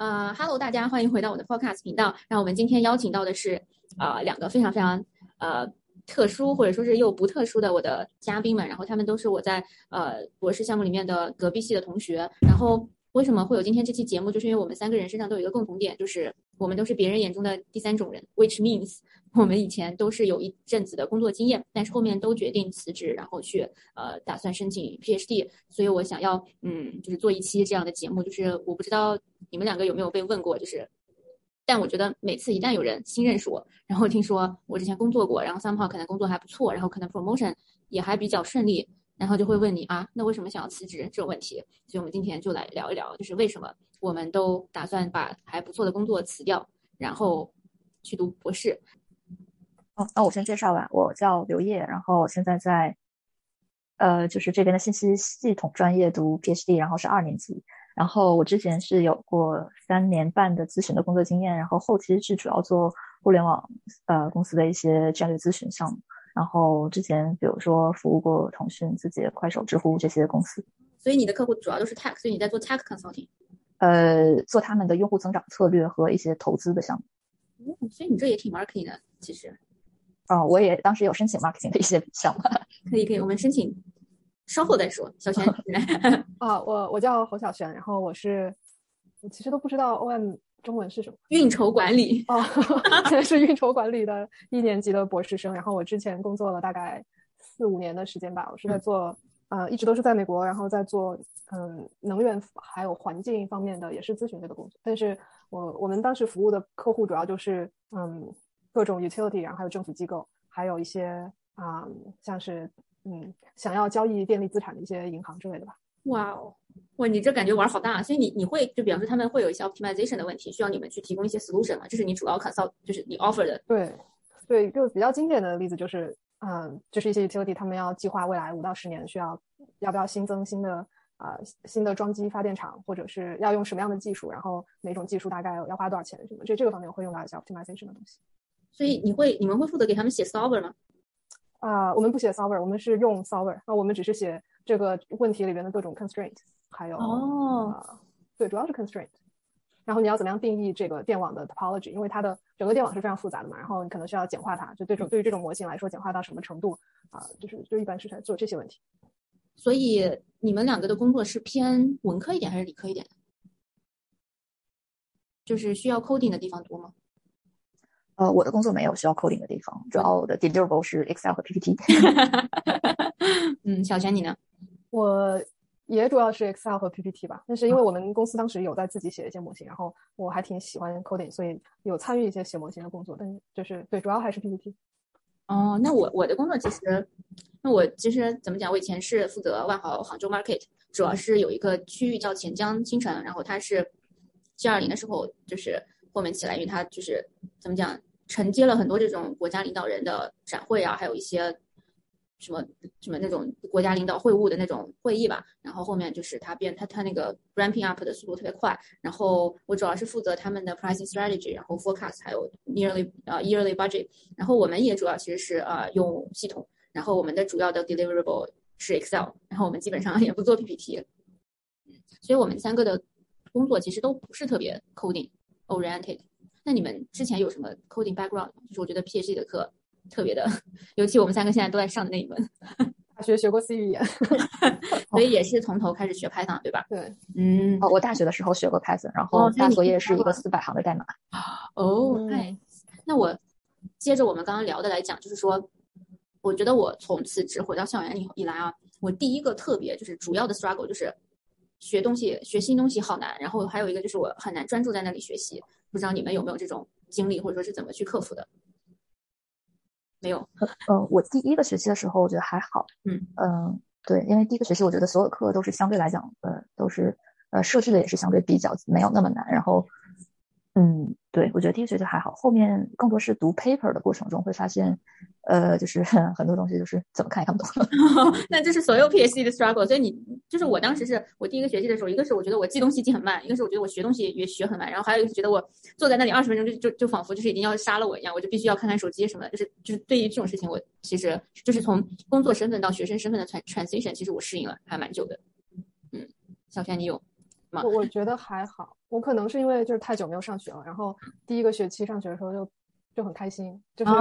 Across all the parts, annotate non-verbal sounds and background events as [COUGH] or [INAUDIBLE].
呃哈喽，大家欢迎回到我的 Podcast 频道。那我们今天邀请到的是呃两个非常非常呃特殊或者说是又不特殊的我的嘉宾们，然后他们都是我在呃博士项目里面的隔壁系的同学。然后为什么会有今天这期节目？就是因为我们三个人身上都有一个共同点，就是我们都是别人眼中的第三种人，which means [LAUGHS] 我们以前都是有一阵子的工作经验，但是后面都决定辞职，然后去呃打算申请 PhD。所以我想要嗯就是做一期这样的节目，就是我不知道。你们两个有没有被问过？就是，但我觉得每次一旦有人新认识我，然后听说我之前工作过，然后 somehow 可能工作还不错，然后可能 promotion 也还比较顺利，然后就会问你啊，那为什么想要辞职这种问题？所以我们今天就来聊一聊，就是为什么我们都打算把还不错的工作辞掉，然后去读博士。哦，那我先介绍吧，我叫刘烨，然后现在在，呃，就是这边的信息系统专业读 PhD，然后是二年级。然后我之前是有过三年半的咨询的工作经验，然后后期是主要做互联网呃公司的一些战略咨询项目。然后之前比如说服务过腾讯、字节、快手、知乎这些公司。所以你的客户主要都是 tech，所以你在做 tech consulting。呃，做他们的用户增长策略和一些投资的项目。嗯，所以你这也挺 marketing 的，其实。哦，我也当时有申请 marketing 的一些项目。[LAUGHS] 可以可以，我们申请。稍后再说，小璇。啊，[LAUGHS] 我我叫侯小璇，然后我是，我其实都不知道 OM 中文是什么，运筹管理。哦，现在是运筹管理的一年级的博士生。然后我之前工作了大概四五年的时间吧，我是在做，呃，一直都是在美国，然后在做，嗯，能源还有环境方面的，也是咨询类的工作。但是我我们当时服务的客户主要就是，嗯，各种 utility，然后还有政府机构，还有一些啊，像是。嗯，想要交易电力资产的一些银行之类的吧。哇哦，哇，你这感觉玩好大。所以你你会就比方说他们会有一些 optimization 的问题，需要你们去提供一些 solution 吗？这是你主要 consult，就是你 offer 的。对，对，就比较经典的例子就是，嗯，就是一些 utility 他们要计划未来五到十年需要要不要新增新的啊新的装机发电厂，或者是要用什么样的技术，然后哪种技术大概要花多少钱什么，这这个方面会用到一些 optimization 的东西。所以你会你们会负责给他们写 solver 吗？啊，我们不写 solver，我们是用 solver。那我们只是写这个问题里边的各种 constraint，还有哦，对，主要是 constraint。然后你要怎么样定义这个电网的 topology？因为它的整个电网是非常复杂的嘛，然后你可能需要简化它。就这种对于这种模型来说，简化到什么程度啊？就是就一般是在做这些问题。所以你们两个的工作是偏文科一点还是理科一点？就是需要 coding 的地方多吗？呃，我的工作没有需要 coding 的地方，主要的 deliverable 是 Excel 和 PPT。[LAUGHS] 嗯，小泉你呢？我也主要是 Excel 和 PPT 吧，但是因为我们公司当时有在自己写一些模型，然后我还挺喜欢 coding，所以有参与一些写模型的工作，但是就是对，主要还是 PPT。哦，那我我的工作其实，那我其实怎么讲？我以前是负责万豪杭州 market，主要是有一个区域叫钱江新城，然后它是 G 二零的时候就是后面起来，因为它就是怎么讲？承接了很多这种国家领导人的展会啊，还有一些什么什么那种国家领导会晤的那种会议吧。然后后面就是他变他他那个 ramping up 的速度特别快。然后我主要是负责他们的 pricing strategy，然后 forecast，还有 yearly 呃 yearly budget。然后我们也主要其实是呃用系统。然后我们的主要的 deliverable 是 Excel。然后我们基本上也不做 PPT。嗯，所以我们三个的工作其实都不是特别 coding oriented。那你们之前有什么 coding background？就是我觉得 PhD 的课特别的，尤其我们三个现在都在上的那一门，[LAUGHS] 大学学过 C 语言，[LAUGHS] 所以也是从头开始学 Python，对吧？对，嗯，哦，我大学的时候学过 Python，然后大作业是一个四百行的代码。哦，哎，那我接着我们刚刚聊的来讲，就是说，我觉得我从辞职回到校园以以来啊，我第一个特别就是主要的 struggle 就是学东西、学新东西好难，然后还有一个就是我很难专注在那里学习。不知道你们有没有这种经历，或者说是怎么去克服的？没有。呃，[LAUGHS] 我第一个学期的时候，我觉得还好。嗯嗯，对，因为第一个学期我觉得所有课都是相对来讲，呃，都是呃设置的也是相对比较没有那么难。然后，嗯，对，我觉得第一个学期还好，后面更多是读 paper 的过程中会发现。呃，就是 [LAUGHS] 很多东西就是怎么看也看不懂。[LAUGHS] 那这是所有 PhD 的 struggle。所以你就是我当时是我第一个学期的时候，一个是我觉得我记东西记很慢，一个是我觉得我学东西也学很慢，然后还有一个是觉得我坐在那里二十分钟就就就仿佛就是已经要杀了我一样，我就必须要看看手机什么的。就是就是对于这种事情，我其实就是从工作身份到学生身份的 trans transition，其实我适应了还蛮久的。嗯，小轩你有？吗？我我觉得还好，我可能是因为就是太久没有上学了，然后第一个学期上学的时候就就很开心，就是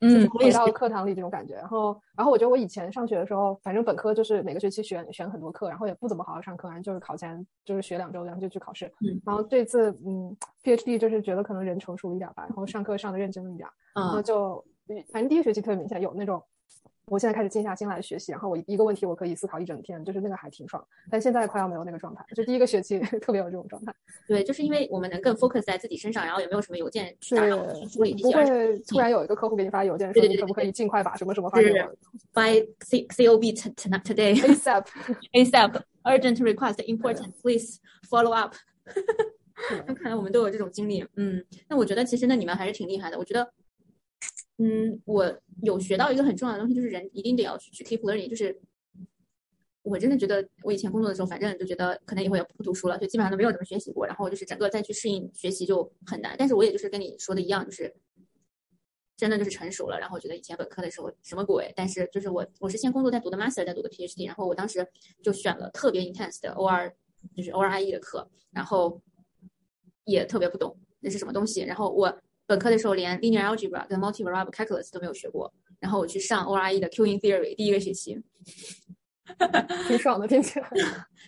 就是回到课堂里这种感觉。然后然后我觉得我以前上学的时候，反正本科就是每个学期选选很多课，然后也不怎么好好上课，然后就是考前就是学两周，然后就去考试。然后这次嗯，PhD 就是觉得可能人成熟一点吧，然后上课上的认真一点，然后就反正第一个学期特别明显有那种。我现在开始静下心来学习，然后我一个问题我可以思考一整天，就是那个还挺爽。但现在快要没有那个状态，就第一个学期 [LAUGHS] 特别有这种状态。对，就是因为我们能更 focus 在自己身上，然后也没有什么邮件打扰处理不会突然有一个客户给你发邮件说你可不可以尽快把什么什么发给我？By C C O B today ASAP ASAP [LAUGHS] urgent request important please follow up。[LAUGHS] 那看来我们都有这种经历，嗯，那我觉得其实那你们还是挺厉害的，我觉得。嗯，我有学到一个很重要的东西，就是人一定得要去 keep learning。就是我真的觉得，我以前工作的时候，反正就觉得可能以后也不读书了，就基本上都没有怎么学习过。然后就是整个再去适应学习就很难。但是我也就是跟你说的一样，就是真的就是成熟了。然后觉得以前本科的时候什么鬼？但是就是我我是先工作再读的 master，再读的 PhD。然后我当时就选了特别 intense 的 OR，就是 ORIE 的课，然后也特别不懂那是什么东西。然后我。本科的时候连 linear algebra 跟 multivariable calculus 都没有学过，然后我去上 ORE 的 Q-in theory 第一个学期，挺爽的听起来。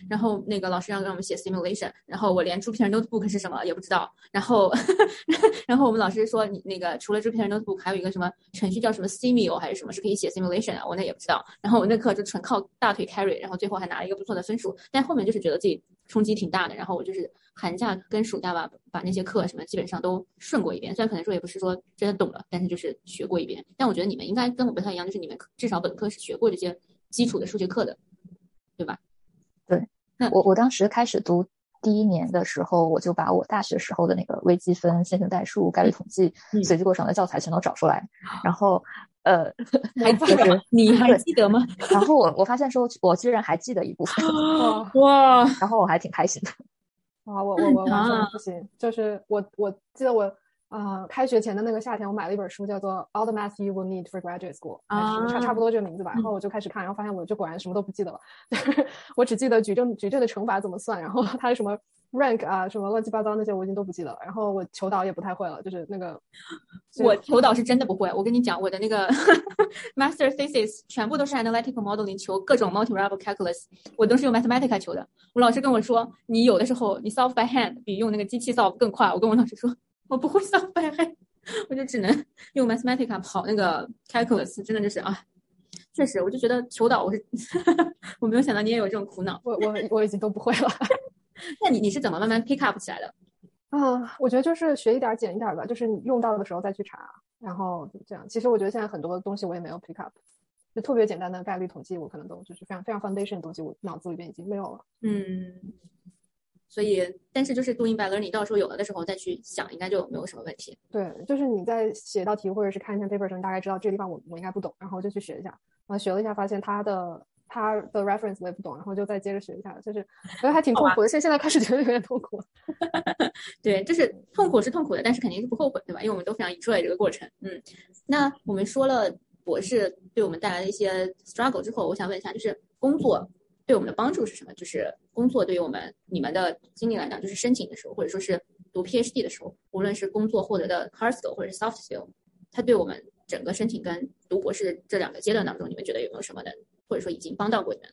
然后那个老师让让我们写 simulation，然后我连 Jupyter notebook 是什么也不知道。然后 [LAUGHS] 然后我们老师说你那个除了 Jupyter notebook 还有一个什么程序叫什么 Simio 还是什么是可以写 simulation 啊？我那也不知道。然后我那课就纯靠大腿 carry，然后最后还拿了一个不错的分数。但后面就是觉得自己冲击挺大的，然后我就是。寒假跟暑假吧，把那些课什么基本上都顺过一遍。虽然可能说也不是说真的懂了，但是就是学过一遍。但我觉得你们应该跟我不太一样，就是你们至少本科是学过这些基础的数学课的，对吧？对。那我我当时开始读第一年的时候，我就把我大学时候的那个微积分、线性代数、概率统计、随机过程的教材全都找出来，然后呃，[LAUGHS] 还记得？你还记得吗？[LAUGHS] 然后我我发现说，我居然还记得一部分，[GASPS] 哇！然后我还挺开心的。啊，我我我完全不行，就是我我记得我啊，开学前的那个夏天，我买了一本书，叫做《All the Math You Will Need for Graduate School》，差差不多这个名字吧。然后我就开始看，然后发现我就果然什么都不记得了，[LAUGHS] 我只记得矩阵矩阵的乘法怎么算，然后它的什么 rank 啊，什么乱七八糟那些我已经都不记得了。然后我求导也不太会了，就是那个 [LAUGHS] 我求导是真的不会。我跟你讲，我的那个 [LAUGHS] master thesis 全部都是 analytical modeling 求各种 multivariable calculus，我都是用 Mathematica 求的。我老师跟我说，你有的时候你 solve by hand 比用那个机器 solve 更快。我跟我老师说，我不会 by hand，我就只能用 Mathematica 跑那个 calculus，真的就是啊，确实，我就觉得求导我是 [LAUGHS] 我没有想到你也有这种苦恼。我我我已经都不会了。[LAUGHS] 那你你是怎么慢慢 pick up 起来的？啊，我觉得就是学一点减一点吧，就是你用到的时候再去查，然后这样。其实我觉得现在很多东西我也没有 pick up。就特别简单的概率统计，我可能都就是非常非常 foundation 的东西，我脑子里边已经没有了。嗯，所以，但是就是 doing by learning，到时候有了的时候再去想，应该就没有什么问题。对，就是你在写一道题或者是看一下 paper 的时候，你大概知道这个地方我我应该不懂，然后就去学一下。然后学了一下，发现它的它的 reference 我也不懂，然后就再接着学一下。就是觉得还挺痛苦的，现现在开始觉得有点痛苦。[LAUGHS] 对，就是痛苦是痛苦的，但是肯定是不后悔，对吧？因为我们都非常 enjoy 这个过程。嗯，那我们说了。博士对我们带来的一些 struggle 之后，我想问一下，就是工作对我们的帮助是什么？就是工作对于我们你们的经历来讲，就是申请的时候，或者说是读 PhD 的时候，无论是工作获得的 hard skill 或者是 soft skill，它对我们整个申请跟读博士这两个阶段当中，你们觉得有没有什么的，或者说已经帮到过你们？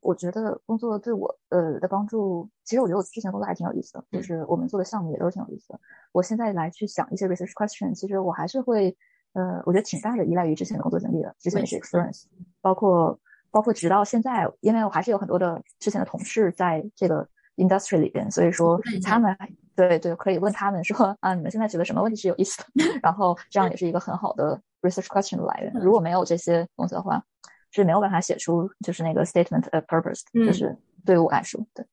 我觉得工作对我呃的帮助，其实我觉得我之前工作还挺有意思的，就是我们做的项目也都是挺有意思的。我现在来去想一些 research question，其实我还是会。呃，我觉得挺大的依赖于之前的工作经历的，之前的 experience，包括包括直到现在，因为我还是有很多的之前的同事在这个 industry 里边，所以说他们对对可以问他们说啊，你们现在觉得什么问题是有意思的？[LAUGHS] 然后这样也是一个很好的 research question 的来源。如果没有这些东西的话，是没有办法写出就是那个 statement of purpose，就是对于我来说，对。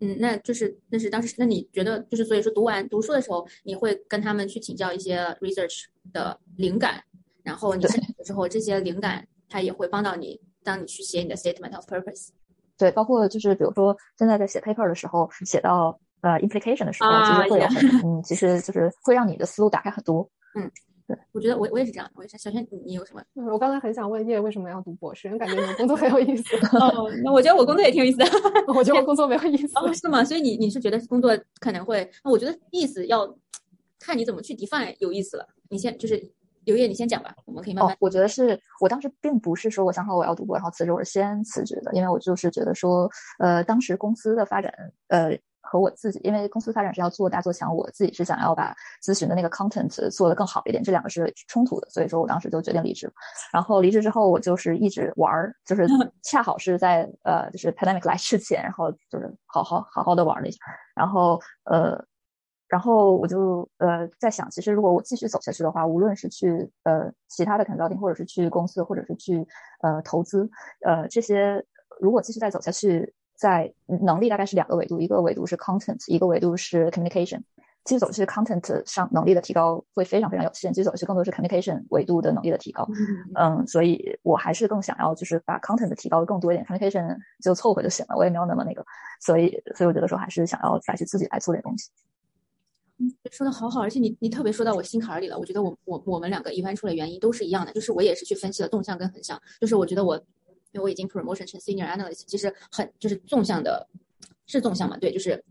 嗯，那就是那是当时，那你觉得就是所以说读完读书的时候，你会跟他们去请教一些 research 的灵感，然后你之后这些灵感它也会帮到你，当你去写你的 statement of purpose。对，包括就是比如说现在在写 paper 的时候，写到呃 implication 的时候，其实会有很嗯，其实就是会让你的思路打开很多。嗯，对，我觉得我我也是这样，我也是。小轩，你你有什么？我刚才很想问叶为什么要读博士，因为感觉你的工作很有意思。哦，那我觉得我工作也挺有意思的。[LAUGHS] 我觉得我工作没有意思。哦，是吗？所以你你是觉得工作可能会？那我觉得意思要看你怎么去 define 有意思了。你先就是刘烨，你先讲吧，我们可以慢慢。哦，我觉得是我当时并不是说我想好我要读博然后辞职，我是先辞职的，因为我就是觉得说，呃，当时公司的发展，呃。和我自己，因为公司发展是要做大做强，我自己是想要把咨询的那个 content 做得更好一点，这两个是冲突的，所以说我当时就决定离职。然后离职之后，我就是一直玩儿，就是 [LAUGHS] 恰好是在呃，就是 pandemic 来之前，然后就是好好好好的玩了一下。然后呃，然后我就呃在想，其实如果我继续走下去的话，无论是去呃其他的 consulting，或者是去公司，或者是去呃投资，呃这些如果继续再走下去。在能力大概是两个维度，一个维度是 content，一个维度是 communication。继续走去 content 上能力的提高会非常非常有限，继续走去更多是 communication 维度的能力的提高。嗯，所以我还是更想要就是把 content 提高的更多一点，communication 就凑合就行了。我也没有那么那个，所以所以我觉得说还是想要再去自己来做点东西。说的好好，而且你你特别说到我心坎里了。我觉得我我我们两个一般出来原因都是一样的，就是我也是去分析了纵向跟横向，就是我觉得我。因为我已经 promotion 成 senior analyst，其实很就是纵向的，是纵向嘛？对，就是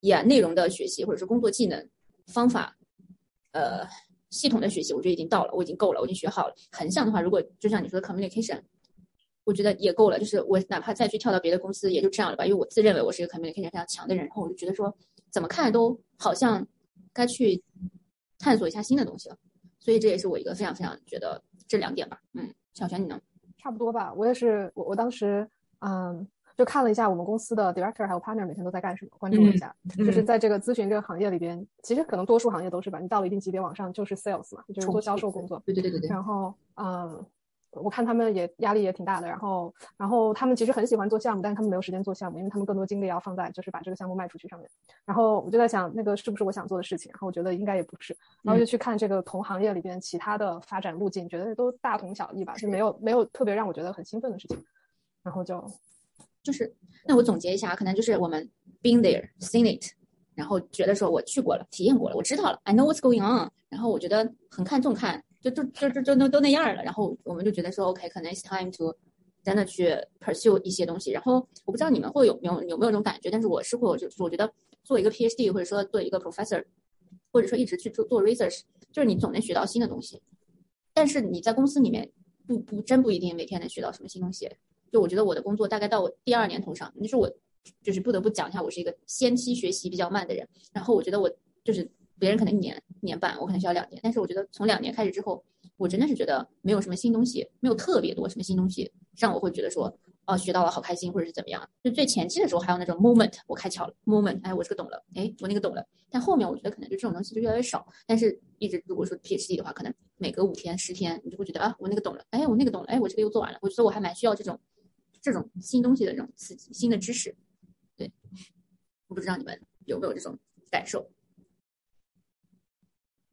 呀，内容的学习或者是工作技能、方法，呃，系统的学习，我觉得已经到了，我已经够了，我已经学好了。横向的话，如果就像你说的 communication，我觉得也够了。就是我哪怕再去跳到别的公司，也就这样了吧。因为我自认为我是一个 communication 非常强的人，然后我就觉得说，怎么看都好像该去探索一下新的东西了。所以这也是我一个非常非常觉得这两点吧。嗯，小璇你呢？差不多吧，我也是，我我当时，嗯，就看了一下我们公司的 director 还有 partner 每天都在干什么，关注了一下，就是在这个咨询这个行业里边，其实可能多数行业都是吧，你到了一定级别往上就是 sales 嘛，就是做销售工作，对对对对对，然后，嗯。我看他们也压力也挺大的，然后，然后他们其实很喜欢做项目，但是他们没有时间做项目，因为他们更多精力要放在就是把这个项目卖出去上面。然后我就在想，那个是不是我想做的事情？然后我觉得应该也不是，然后就去看这个同行业里边其他的发展路径，觉得都大同小异吧，就没有没有特别让我觉得很兴奋的事情。然后就，就是，那我总结一下，可能就是我们 been there, seen it，然后觉得说我去过了，体验过了，我知道了，I know what's going on。然后我觉得很看重看。就就就就就都都那样了，然后我们就觉得说，OK，可能 it's time to 真的去 pursue 一些东西。然后我不知道你们会有没有有没有这种感觉，但是我是会有，就是我觉得做一个 PhD 或者说做一个 professor，或者说一直去做做 research，就是你总能学到新的东西。但是你在公司里面不不真不一定每天能学到什么新东西。就我觉得我的工作大概到我第二年头上，就是我就是不得不讲一下，我是一个先期学习比较慢的人。然后我觉得我就是。别人可能一年一年半，我可能需要两年。但是我觉得从两年开始之后，我真的是觉得没有什么新东西，没有特别多什么新东西让我会觉得说，哦，学到了好开心，或者是怎么样。就最前期的时候还有那种 moment，我开窍了 moment，哎，我这个懂了，哎，我那个懂了。但后面我觉得可能就这种东西就越来越少。但是一直如果说 PhD 的话，可能每隔五天十天，你就会觉得啊，我那个懂了，哎，我那个懂了，哎，我这个又做完了。我觉得我还蛮需要这种这种新东西的这种刺激，新的知识。对，我不知道你们有没有这种感受。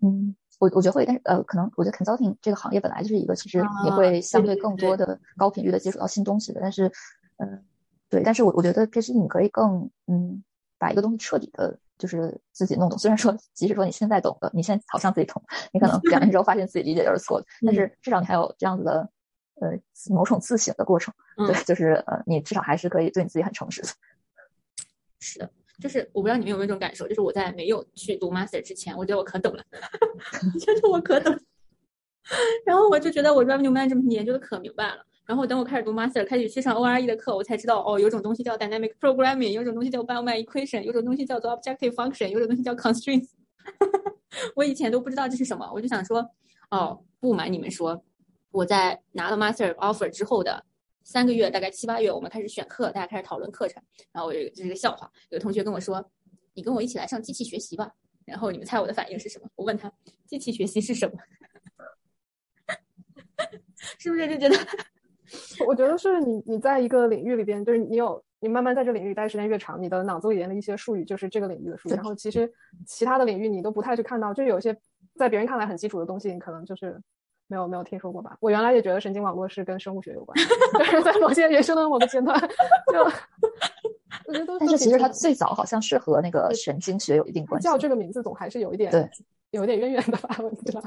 嗯，我我觉得会，但是呃，可能我觉得 consulting 这个行业本来就是一个其实也会相对更多的高频率的接触到新东西的，但是，嗯，对，但是我我觉得其实你可以更嗯，把一个东西彻底的，就是自己弄懂。虽然说，即使说你现在懂了，你现在好像自己懂，你可能两年之后发现自己理解就是错的，[LAUGHS] 但是至少你还有这样子的呃某种自省的过程，对，就是呃，你至少还是可以对你自己很诚实的。是的。就是我不知道你们有没有这种感受，就是我在没有去读 master 之前，我觉得我可懂了，[LAUGHS] 觉得我可懂，然后我就觉得我 revenue management 研究的可明白了。然后等我开始读 master，开始去上 ORE 的课，我才知道哦，有种东西叫 dynamic programming，有种东西叫 Bellman equation，有种东西叫做 objective function，有种东西叫 constraints。[LAUGHS] 我以前都不知道这是什么，我就想说，哦，不瞒你们说，我在拿了 master offer 之后的。三个月，大概七八月，我们开始选课，大家开始讨论课程。然后我有这是个笑话，有同学跟我说：“你跟我一起来上机器学习吧。”然后你们猜我的反应是什么？我问他：“机器学习是什么？” [LAUGHS] 是不是就觉得？[LAUGHS] 我觉得是你你在一个领域里边，就是你有你慢慢在这领域待时间越长，你的脑子里边的一些术语就是这个领域的术语。然后其实其他的领域你都不太去看到，就有些在别人看来很基础的东西，你可能就是。没有没有听说过吧？我原来也觉得神经网络是跟生物学有关，就是在某些人生的某个阶段，就我觉得都。但是其实它最早好像是和那个神经学有一定关系。叫这个名字总还是有一点对有点渊源的吧，我觉得。